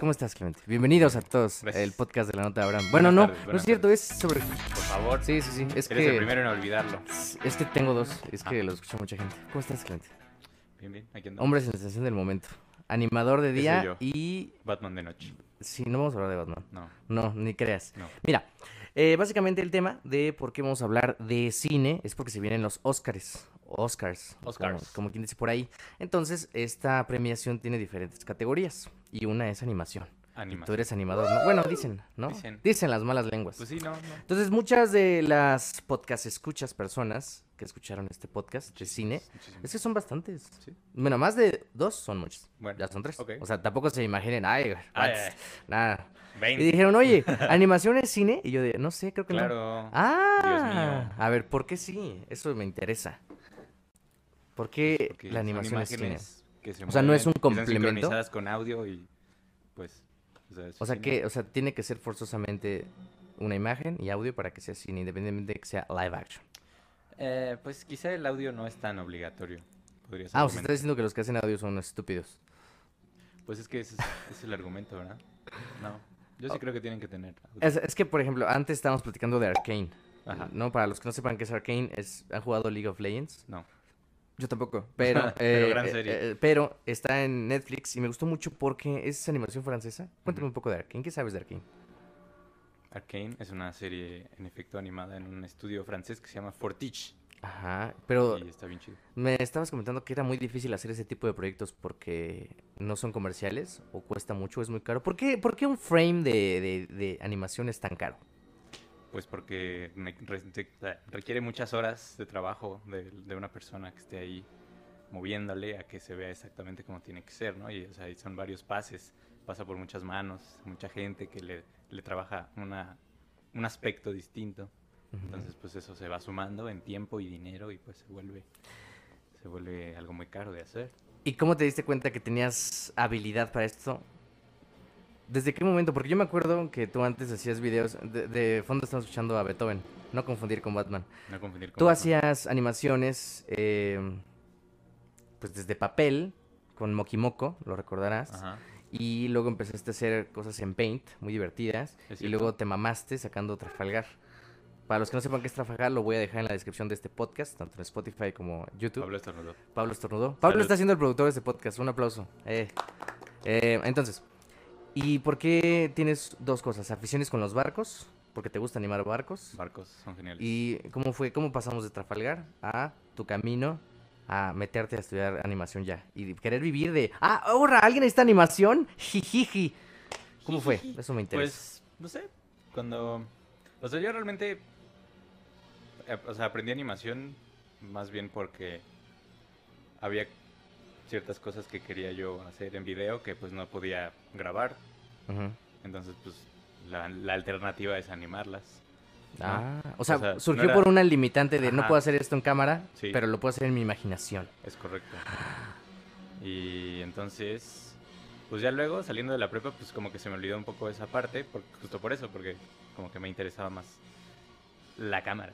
¿Cómo estás, Clemente? Bienvenidos a todos Gracias. el podcast de la nota de Abraham. Bueno, no, tardes, no es cierto, es sobre... Por favor. Sí, sí, sí, es Eres el que... primero en olvidarlo. Es que tengo dos, es que Ah. lo escucha mucha gente. ¿Cómo estás, Clemente? Bien, bien. Aquí andamos. Hombre sensación del momento. Animador de día yo. y... Batman de noche. Sí, no vamos a hablar de Batman. No, No, ni creas. no. Mira, eh, básicamente el tema de por qué vamos a hablar de cine es porque se vienen los Oscars. Oscars. Oscars. Como, como quien dice por ahí. Entonces, esta premiación tiene diferentes categorías. Y una es animación. Y Animación. tú eres animador, ¿no? Bueno, dicen, ¿no? Dicen. las malas lenguas. Pues sí, no, no. Entonces, muchas de las podcast escuchas personas que escucharon este podcast de cine, es que son bastantes. Sí. Bueno, más de dos son muchos. Bueno, Ya son tres. O sea, tampoco se imaginen, ay, Ay, nada. Y 20. dijeron, oye, ¿animación es cine? Y yo de, no sé, creo que no. Claro. Ah, Dios mío. a ver, ¿por qué sí? Eso me interesa. ¿Por qué Porque la animación es cine? Imágenes que se O sea, ¿no es un que están complemento? sincronizadas con audio y pues... O sea, O que, o sea, tiene que ser forzosamente una imagen y audio para que sea cine, independientemente de que sea live action. Eh, pues quizá el audio no es tan obligatorio. Podría ser. Ah, o sea, estás diciendo que los que hacen audio son estúpidos. Pues es que ese es, el argumento, ¿verdad? No. Yo sí Oh. creo que tienen que tener. Es, es que, por ejemplo, antes estábamos platicando de Arkane. Ajá. ¿No? Para los que no sepan qué es Arkane, es, ¿han jugado League of Legends? No. Yo tampoco, pero, Pero eh, gran eh, serie. eh, pero está en Netflix y me gustó mucho porque es animación francesa. Cuéntame un poco de Arkane. ¿Qué sabes de Arkane? Arcane es una serie en efecto animada en un estudio francés que se llama Fortich. Ajá, pero Y está bien chido. me estabas comentando que era muy difícil hacer ese tipo de proyectos porque no son comerciales o cuesta mucho, es muy caro. ¿Por qué, por qué un frame de, de- de animación es tan caro? Pues porque requiere muchas horas de trabajo de, de una persona que esté ahí moviéndole a que se vea exactamente como tiene que ser, ¿no? Y o sea, son varios pases, pasa por muchas manos, mucha gente que le, le trabaja una, un aspecto distinto. Entonces, pues eso se va sumando en tiempo y dinero y pues se vuelve, se vuelve algo muy caro de hacer. ¿Y cómo te diste cuenta que tenías habilidad para esto? ¿Desde qué momento? Porque yo me acuerdo que tú antes hacías videos, de, de fondo estamos escuchando a Beethoven, no confundir con Batman. No confundir con Tú Batman. hacías animaciones, eh, pues desde papel, con Mokimoko, lo recordarás. Ajá. Y luego empezaste a hacer cosas en Paint, muy divertidas. Y luego te mamaste sacando Trafalgar. Para los que no sepan qué es Trafalgar, lo voy a dejar en la descripción de este podcast, tanto en Spotify como YouTube. Pablo estornudó. Pablo estornudó. Pablo Salud. está siendo el productor de este podcast. Un aplauso. Eh. Eh, entonces, ¿y por qué tienes dos cosas? Aficiones con los barcos, porque te gusta animar barcos. Barcos son geniales. ¿Y cómo fue? ¿Cómo pasamos de Trafalgar a tu camino a meterte a estudiar animación ya? Y querer vivir de, ah, ahora, ¿alguien está animación? Jijiji. ¿Cómo fue? Eso me interesa. Pues, no sé, cuando... O sea, yo realmente... eh, O sea, aprendí animación más bien porque había ciertas cosas que quería yo hacer en video que pues no podía grabar. Entonces, pues, la, la alternativa es animarlas. ¿no? Ah, o sea, O sea, no surgió era- por una limitante de no puedo hacer esto en cámara, Sí. pero lo puedo hacer en mi imaginación. Es correcto. Y entonces, pues ya luego, saliendo de la prepa, pues como que se me olvidó un poco esa parte, por- justo por eso, porque como que me interesaba más la cámara.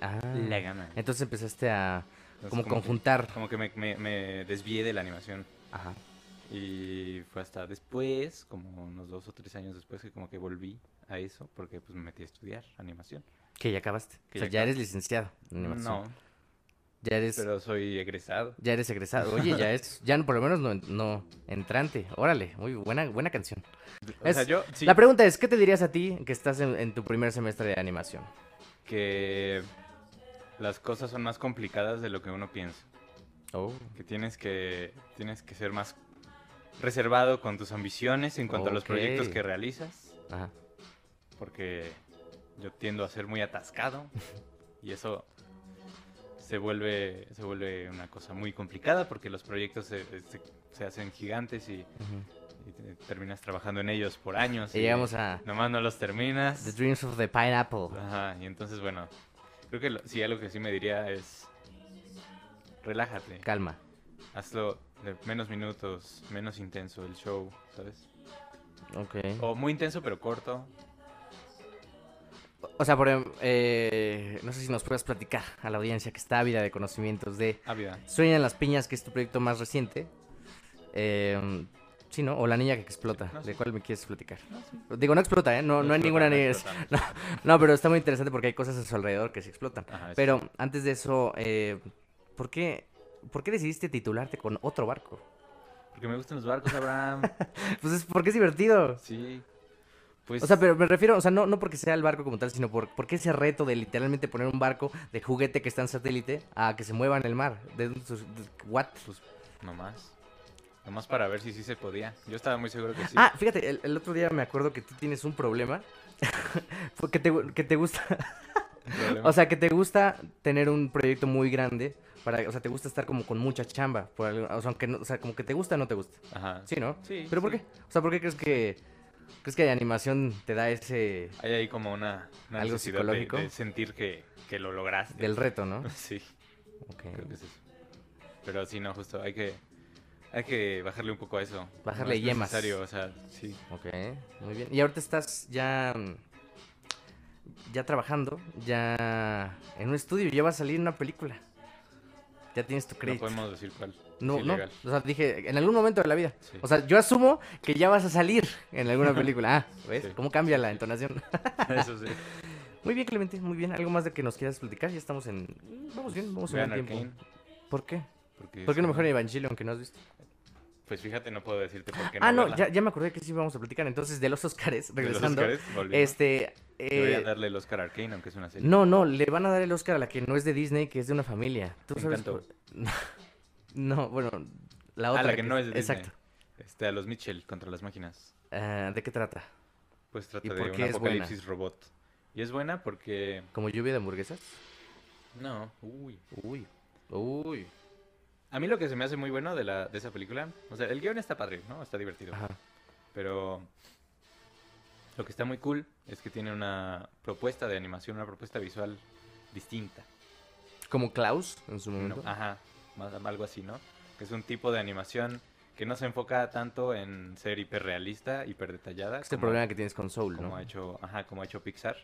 Ah. La cámara. Entonces empezaste a Como que- conjuntar. como que me, me- me desvié de la animación. Ajá. Y fue hasta después, como unos dos o tres años después, que como que volví a eso, porque pues me metí a estudiar animación. Que ya acabaste. Que o sea, ya eres licenciado en animación. No, Ya eres, pero soy egresado. ya eres egresado. Oye, ya es, ya no, por lo menos no, no entrante. Órale, muy buena, buena canción. O sea, yo sí La pregunta es, ¿qué te dirías a ti que estás en, en tu primer semestre de animación? que las cosas son más complicadas de lo que uno piensa. Oh. que tienes que tienes que ser más reservado con tus ambiciones en cuanto a los proyectos que realizas, Ajá. porque yo tiendo a ser muy atascado y eso se vuelve se vuelve una cosa muy complicada porque los proyectos se, se- se hacen gigantes y, ujú. y te- terminas trabajando en ellos por años Y llegamos a nomás no los terminas. The Dreams of the Pineapple. Ajá, y entonces bueno, creo que lo- sí algo que sí me diría es relájate. Calma. Hazlo de menos minutos, menos intenso el show, ¿sabes? Ok. O muy intenso pero corto. O sea, por em- eh, no sé si nos puedes platicar a la audiencia que está ávida de conocimientos de Ávida. Sueñan las piñas, que es tu proyecto más reciente. Eh, Sí, ¿no? O la niña que explota. No ¿De cuál me quieres platicar? No, sí. Digo, no explota, ¿eh? No, no, hay explota, ninguna niña. No, no, pero está muy interesante porque hay cosas a su alrededor que se explotan. Ajá, Pero antes de eso, eh, ¿por, qué, ¿por qué decidiste titularte con otro barco? Porque me gustan los barcos, Abraham. Pues es porque es divertido. sí. Pues, O sea, pero me refiero, o sea, no, no porque sea el barco como tal, sino por porque ese reto de literalmente poner un barco de juguete que está en satélite a que se mueva en el mar. De, de- what? pues, nomás. Nomás para ver si sí se podía. Yo estaba muy seguro que sí. Ah, fíjate, el, el otro día me acuerdo que tú tienes un problema. que, te, que te gusta. O sea, que te gusta tener un proyecto muy grande. Para, o sea, te gusta estar como con mucha chamba. Por algo- o sea, aunque no- o sea, como que te gusta o no te gusta. Ajá. Sí, ¿no? Sí, ¿Pero por sí. qué? O sea, ¿por qué crees que crees que animación te da ese Hay ahí como una, una ¿Algo necesidad psicológico? De, sentir que, que lo lograste. del reto, no? Sí, Ok. creo que es eso. Pero sí, no, justo hay que, hay que bajarle un poco a eso. Bajarle No es yemas. necesario, o sea, sí. Ok, muy bien. Y ahorita estás ya ya trabajando, ya en un estudio, ya va a salir una película. Ya tienes tu No crédito. podemos decir cuál. No, no. O sea, dije, en algún momento de la vida. Sí. O sea, yo asumo que ya vas a salir en alguna película. Ah, ¿ves? Sí. ¿Cómo cambia la entonación? Eso sí. Muy bien, Clemente, muy bien. ¿Algo más de que nos quieras platicar? Ya estamos en... Vamos bien, vamos en Vean buen tiempo. Arcane. ¿Por qué? Porque ¿Por qué no mejor una- Evangelion que no has visto? Pues fíjate, no puedo decirte por qué ah, no, ya, ya me acordé que sí vamos a platicar. Entonces, de los Oscars, De los regresando. Volviendo. este... Eh, darle el Oscar a Arcane, aunque es una serie. No, no, le van a dar el Oscar a la que no es de Disney, que es de una familia. ¿Tú Me sabes? por- No, bueno, la otra. Ah, la que no es de Disney. Exacto. Este, a los Mitchell contra las máquinas. Ah, ¿De qué trata? Pues trata ¿Y de un buena? apocalipsis robot. Y es buena porque... ¿Como lluvia de hamburguesas? No, uy. Uy, uy. A mí lo que se me hace muy bueno de, la, de esa película, o sea, el guion está padre, ¿no? Está divertido. Ajá. Pero lo que está muy cool es que tiene una propuesta de animación, una propuesta visual distinta. Como Klaus en su ¿no? momento. Ajá, más, algo así, ¿no? Que es un tipo de animación que no se enfoca tanto en ser hiperrealista, hiperdetallada. es el como- problema que tienes con Soul, como ¿no? ha hecho, ajá, como ha hecho Pixar,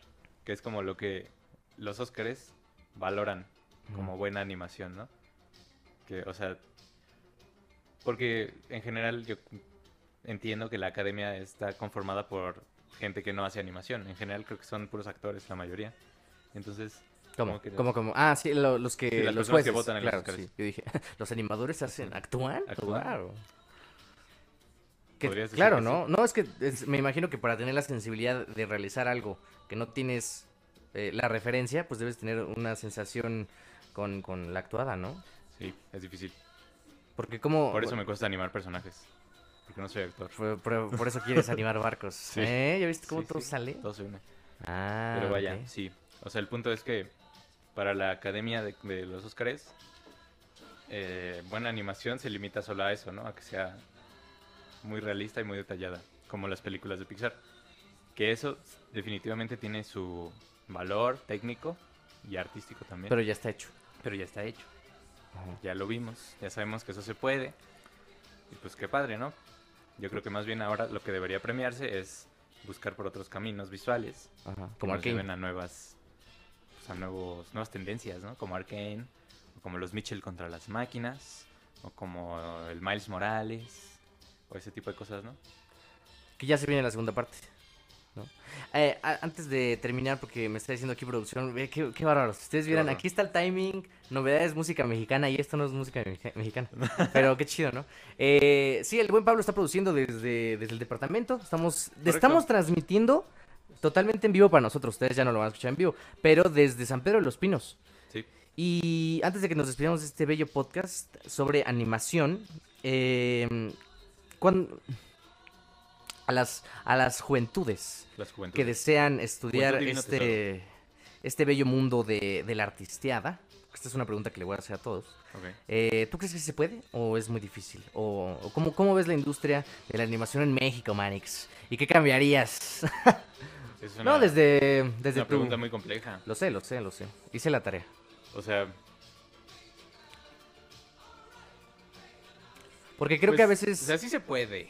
que es como lo que los Óscares valoran como buena animación, ¿no? O sea, porque en general yo entiendo que la academia está conformada por gente que no hace animación. En general creo que son puros actores la mayoría. Entonces, ¿Cómo? que- ¿Cómo, cómo? Ah, sí, lo- los que... Sí, las los que jueces. votan en claro, sí. Yo dije, ¿los animadores hacen... ¿Actúan? Claro. Que- claro, ¿no? No, es que es- me imagino que para tener la sensibilidad de realizar algo que no tienes eh, la referencia, pues debes tener una sensación con, con la actuada, ¿no? Sí, es difícil. Porque como... Por eso me cuesta animar personajes. Porque no soy actor. Por, por- por eso quieres animar barcos. Sí. ¿Eh? ¿Ya viste cómo Sí, todo sí, sale? Todo se une. Ah, Pero vaya, sí. O sea, el punto es que para la academia de, de los Óscares, eh, buena animación se limita solo a eso, ¿no? A que sea muy realista y muy detallada, como las películas de Pixar. Que eso definitivamente tiene su valor técnico y artístico también. Pero ya está hecho. Pero ya está hecho. Ajá. Ya lo vimos, ya sabemos que eso se puede. Y pues qué padre, ¿no? Yo creo que más bien ahora lo que debería premiarse es buscar por otros caminos visuales Ajá. que Como lleven a nuevas pues, a nuevos nuevas tendencias no como Arkane o como los Mitchell contra las máquinas o como el Miles Morales o ese tipo de cosas no Que ya se viene la segunda parte. ¿No? Eh, a- antes de terminar, porque me está diciendo aquí producción, ve qué, qué bárbaros. Si ustedes vieran, bárbaro. aquí está el timing, novedades, música mexicana, y esto no es música mexicana. Pero qué chido, ¿no? Eh, sí, el buen Pablo está produciendo desde, desde el departamento. Estamos, estamos transmitiendo totalmente en vivo para nosotros. Ustedes ya no lo van a escuchar en vivo, pero desde San Pedro de los Pinos. sí Y antes de que nos despidamos de este bello podcast sobre animación, eh, cuan- a, las, a las juventudes las juventudes que desean estudiar este, este bello mundo de, de la artisteada, esta es una pregunta que le voy a hacer a todos, Ok. eh, ¿tú crees que se puede o es muy difícil? ¿O, o cómo, cómo ves la industria de la animación en México, Manix? ¿Y qué cambiarías? Es una, no, desde, desde una tu... pregunta muy compleja Lo sé, lo sé, lo sé. Hice la tarea. o sea Porque creo pues, que a veces... o sea sí se puede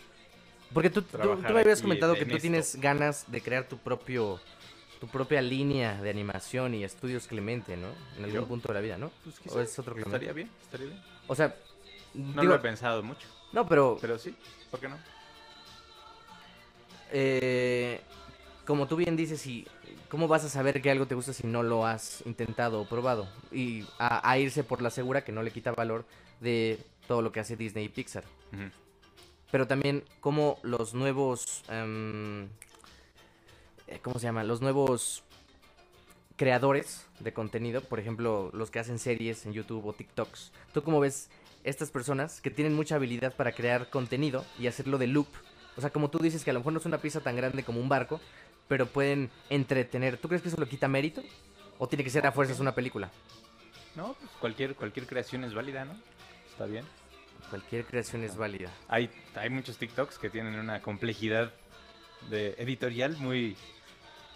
Porque tú, tú- me habías comentado en que tú esto. tienes ganas de crear tu propio tu propia línea de animación y estudios Clemente, ¿no? En algún ¿Yo? punto de la vida, ¿no? pues ¿O es otro Clemente? estaría bien estaría bien O sea, no digo- lo he pensado mucho no, pero, pero sí ¿por qué no? eh, como tú bien dices, y ¿cómo vas a saber que algo te gusta si no lo has intentado o probado? Y a, a irse por la segura que no le quita valor de todo lo que hace Disney y Pixar. Ujú. Pero también como los nuevos... eh, ¿Cómo se llama? Los nuevos creadores de contenido, por ejemplo, los que hacen series en YouTube o TikToks. ¿Tú cómo ves estas personas que tienen mucha habilidad para crear contenido y hacerlo de loop? O sea, como tú dices que a lo mejor no es una pieza tan grande como un barco, pero pueden entretener. ¿Tú crees que eso lo quita mérito? ¿O tiene que ser a fuerzas una película? No, pues cualquier, cualquier creación es válida, ¿no? Está bien. Cualquier creación es válida. Hay, hay muchos TikToks que tienen una complejidad de editorial muy,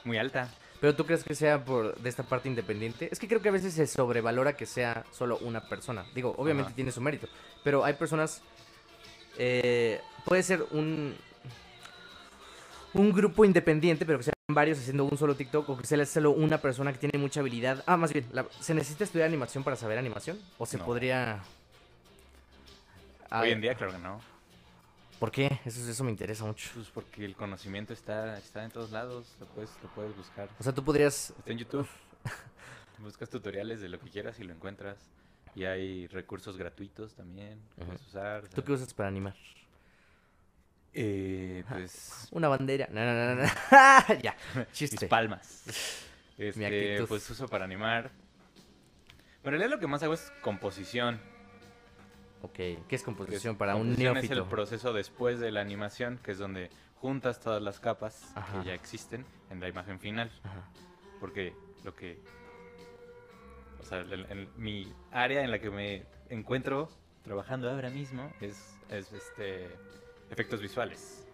muy alta. ¿Pero tú crees que sea por de esta parte independiente? Es que creo que a veces se sobrevalora que sea solo una persona. Digo, obviamente Ajá. tiene su mérito. Pero hay personas... eh, puede ser un... Un grupo independiente, pero que sean varios haciendo un solo TikTok. O que sea solo una persona que tiene mucha habilidad. Ah, más bien, la- ¿se necesita estudiar animación para saber animación? ¿O se No. podría...? Ah, Hoy en día, claro que no. ¿Por qué? Eso, eso me interesa mucho. Pues porque el conocimiento está, está en todos lados, lo puedes, lo puedes buscar. O sea, tú podrías... Está en YouTube. Buscas tutoriales de lo que quieras y lo encuentras. Y hay recursos gratuitos también que puedes usar. o ¿Tú qué usas para animar? eh, pues Una bandera. No, no, no, no. ya. mis Chiste. palmas. Este, actitud. pues uso para animar. Pero en realidad lo que más hago es composición. Ok. ¿Qué es que es- composición para un composición es neófito? el proceso después de la animación, que es donde juntas todas las capas Ajá. que ya existen en la imagen final. Ajá. Porque lo que. O sea, el- el- mi área en la que me encuentro trabajando ahora mismo es, es este efectos visuales.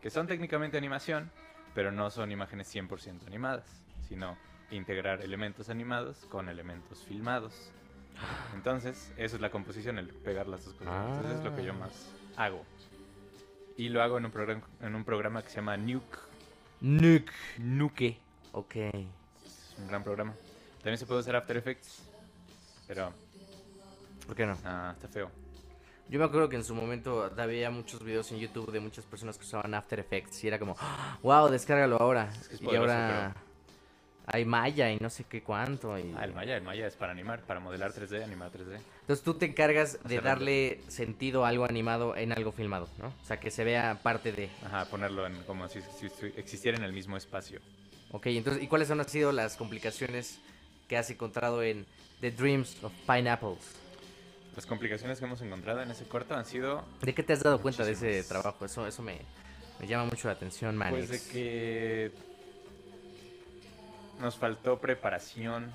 Que son técnicamente animación, pero no son imágenes 100% animadas, sino integrar elementos animados con elementos filmados. Entonces, eso es la composición, el pegar las dos cosas. Entonces, es lo que yo Ah. más hago. Y lo hago en un, programa en un programa que se llama Nuke. Nuke. Nuke. Ok. Es un gran programa. También se puede usar After Effects, pero ¿Por qué no? ah, está feo. Yo me acuerdo que en su momento había muchos videos en YouTube de muchas personas que usaban After Effects y era como, wow, descárgalo ahora. Es que es y ahora hay Maya y no sé qué cuánto. Y... Ah, el Maya, el Maya es para animar, para modelar 3D, animar 3D. Entonces tú te encargas de darle sentido a algo animado en algo filmado, ¿no? O sea, que se vea parte de... Ajá, ponerlo en como si, si- si existiera en el mismo espacio. Ok, entonces, ¿y cuáles han sido las complicaciones que has encontrado en The Dreams of Pineapples? Las complicaciones que hemos encontrado en ese corto han sido ¿De qué te has dado cuenta de ese trabajo? Eso, eso me, me llama mucho la atención, Manix. pues de que nos faltó preparación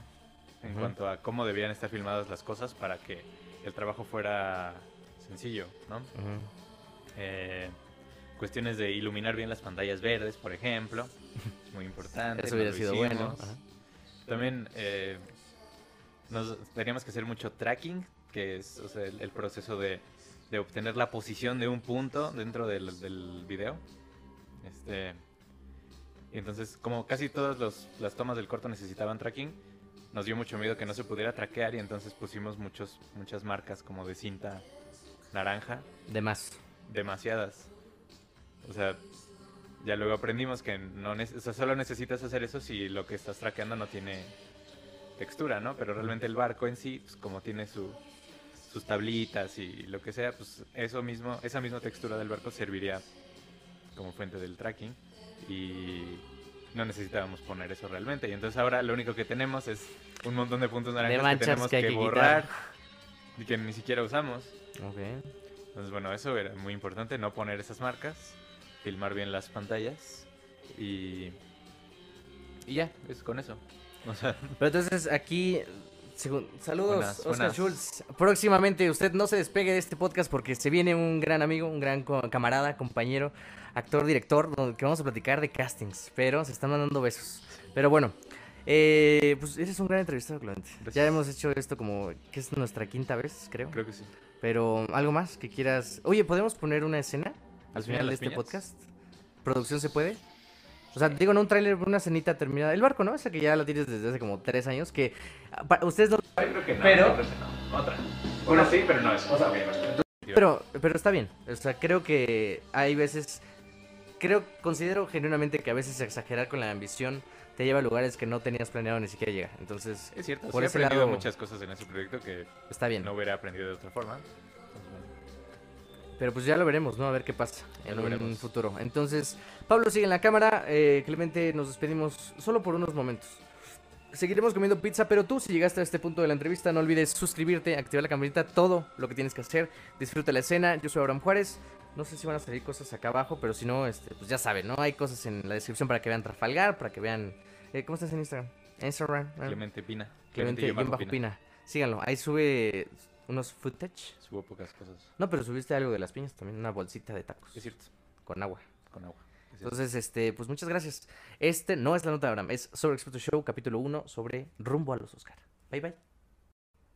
en cuanto a cómo debían estar filmadas las cosas para que el trabajo fuera sencillo, ¿no? Eh, cuestiones de iluminar bien las pantallas verdes, por ejemplo, es muy importante. Eso hubiera sido bueno. ajá. También eh, nos teníamos que hacer mucho tracking, que es o sea, el, el proceso de, de obtener la posición de un punto dentro del, del video. Este, entonces, como casi todas los- las tomas del corto necesitaban tracking, nos dio mucho miedo que no se pudiera traquear y entonces pusimos muchos, muchas marcas como de cinta naranja, De más. demasiadas. O sea, ya luego aprendimos que no o sea, solo necesitas hacer eso si lo que estás traqueando no tiene textura, ¿no? Pero realmente el barco en sí, pues como tiene su, sus tablitas y lo que sea, pues eso mismo, esa misma textura del barco serviría como fuente del tracking y no necesitábamos poner eso realmente. Y entonces ahora lo único que tenemos es un montón de puntos naranjas que tenemos que borrar quitar. y que ni siquiera usamos. Entonces, bueno, eso era muy importante, no poner esas marcas, filmar bien las pantallas y, y ya, es con eso. O sea, Pero entonces aquí, segun- saludos, Buenas, Oscar buenas. Schultz. Próximamente usted no se despegue de este podcast porque se viene un gran amigo, un gran co- camarada, compañero, actor, director, donde que vamos a platicar de castings. Pero se están mandando besos. Pero bueno, eh, pues eres un gran entrevistado, Clemente. Ya hemos hecho esto como que es nuestra quinta vez, creo. creo que sí. Pero algo más que quieras. Oye, ¿podemos poner una escena al ¿Al final de este piñas? podcast? ¿Producción se puede? O sea, digo, no un tráiler, una escenita terminada. El barco, ¿no? Esa que ya la tienes desde hace como tres años. Que ah, pa- ustedes no. creo que no. Pero- creo que no. Otra. Una sí, pero no es. Pero, pero está bien. O sea, creo que hay veces creo, considero genuinamente que a veces exagerar con la ambición te lleva a lugares que no tenías planeado ni siquiera llegar. Entonces, Es cierto, Por sí he aprendido lado- muchas cosas en ese proyecto que está bien. no hubiera aprendido de otra forma. Pero pues ya lo veremos, ¿no? A ver qué pasa Ya en un futuro. Entonces, Pablo sigue en la cámara. eh, Clemente, nos despedimos solo por unos momentos. Seguiremos comiendo pizza, pero tú, si llegaste a este punto de la entrevista, no olvides suscribirte, activar la campanita, todo lo que tienes que hacer. Disfruta la escena. Yo soy Abraham Juárez. No sé si van a salir cosas acá abajo, pero si no, este, pues ya saben, ¿no? Hay cosas en la descripción para que vean Trafalgar, para que vean. eh, ¿Cómo estás en Instagram? Instagram. Clemente Pina. Clemente guion bajo Pina. Síganlo. Ahí sube unos footage. Subo pocas cosas. No, pero subiste algo de las piñas también, una bolsita de tacos Es cierto, con agua. con agua. Es. Entonces, este, pues muchas gracias. Este no es la nota de Abraham, es sobre Experto Show, capítulo 1, sobre rumbo a los Oscar. Bye bye.